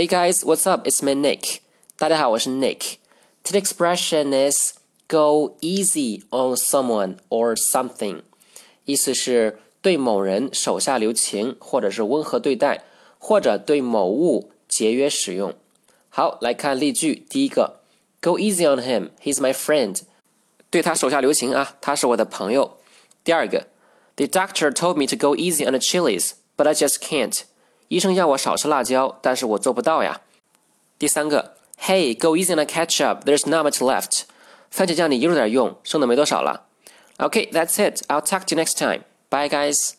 Hey guys, what's up? It's me Nick. 大家好，我是 Nick. Today's expression is go easy on someone or something. 意思是对某人手下留情，或者是温和对待，或者对某物节约使用。好，来看例句。第一个，Go easy on him. He's my friend. 对他手下留情啊，他是我的朋友。第二个，The doctor told me to go easy on the chilies, but I just can't. 医生要我少吃辣椒，但是我做不到呀。第三个，Hey, go easy on the ketchup. There's not much left. 番茄酱你悠着点用，剩的没多少了。Okay, that's it. I'll talk to you next time. Bye, guys.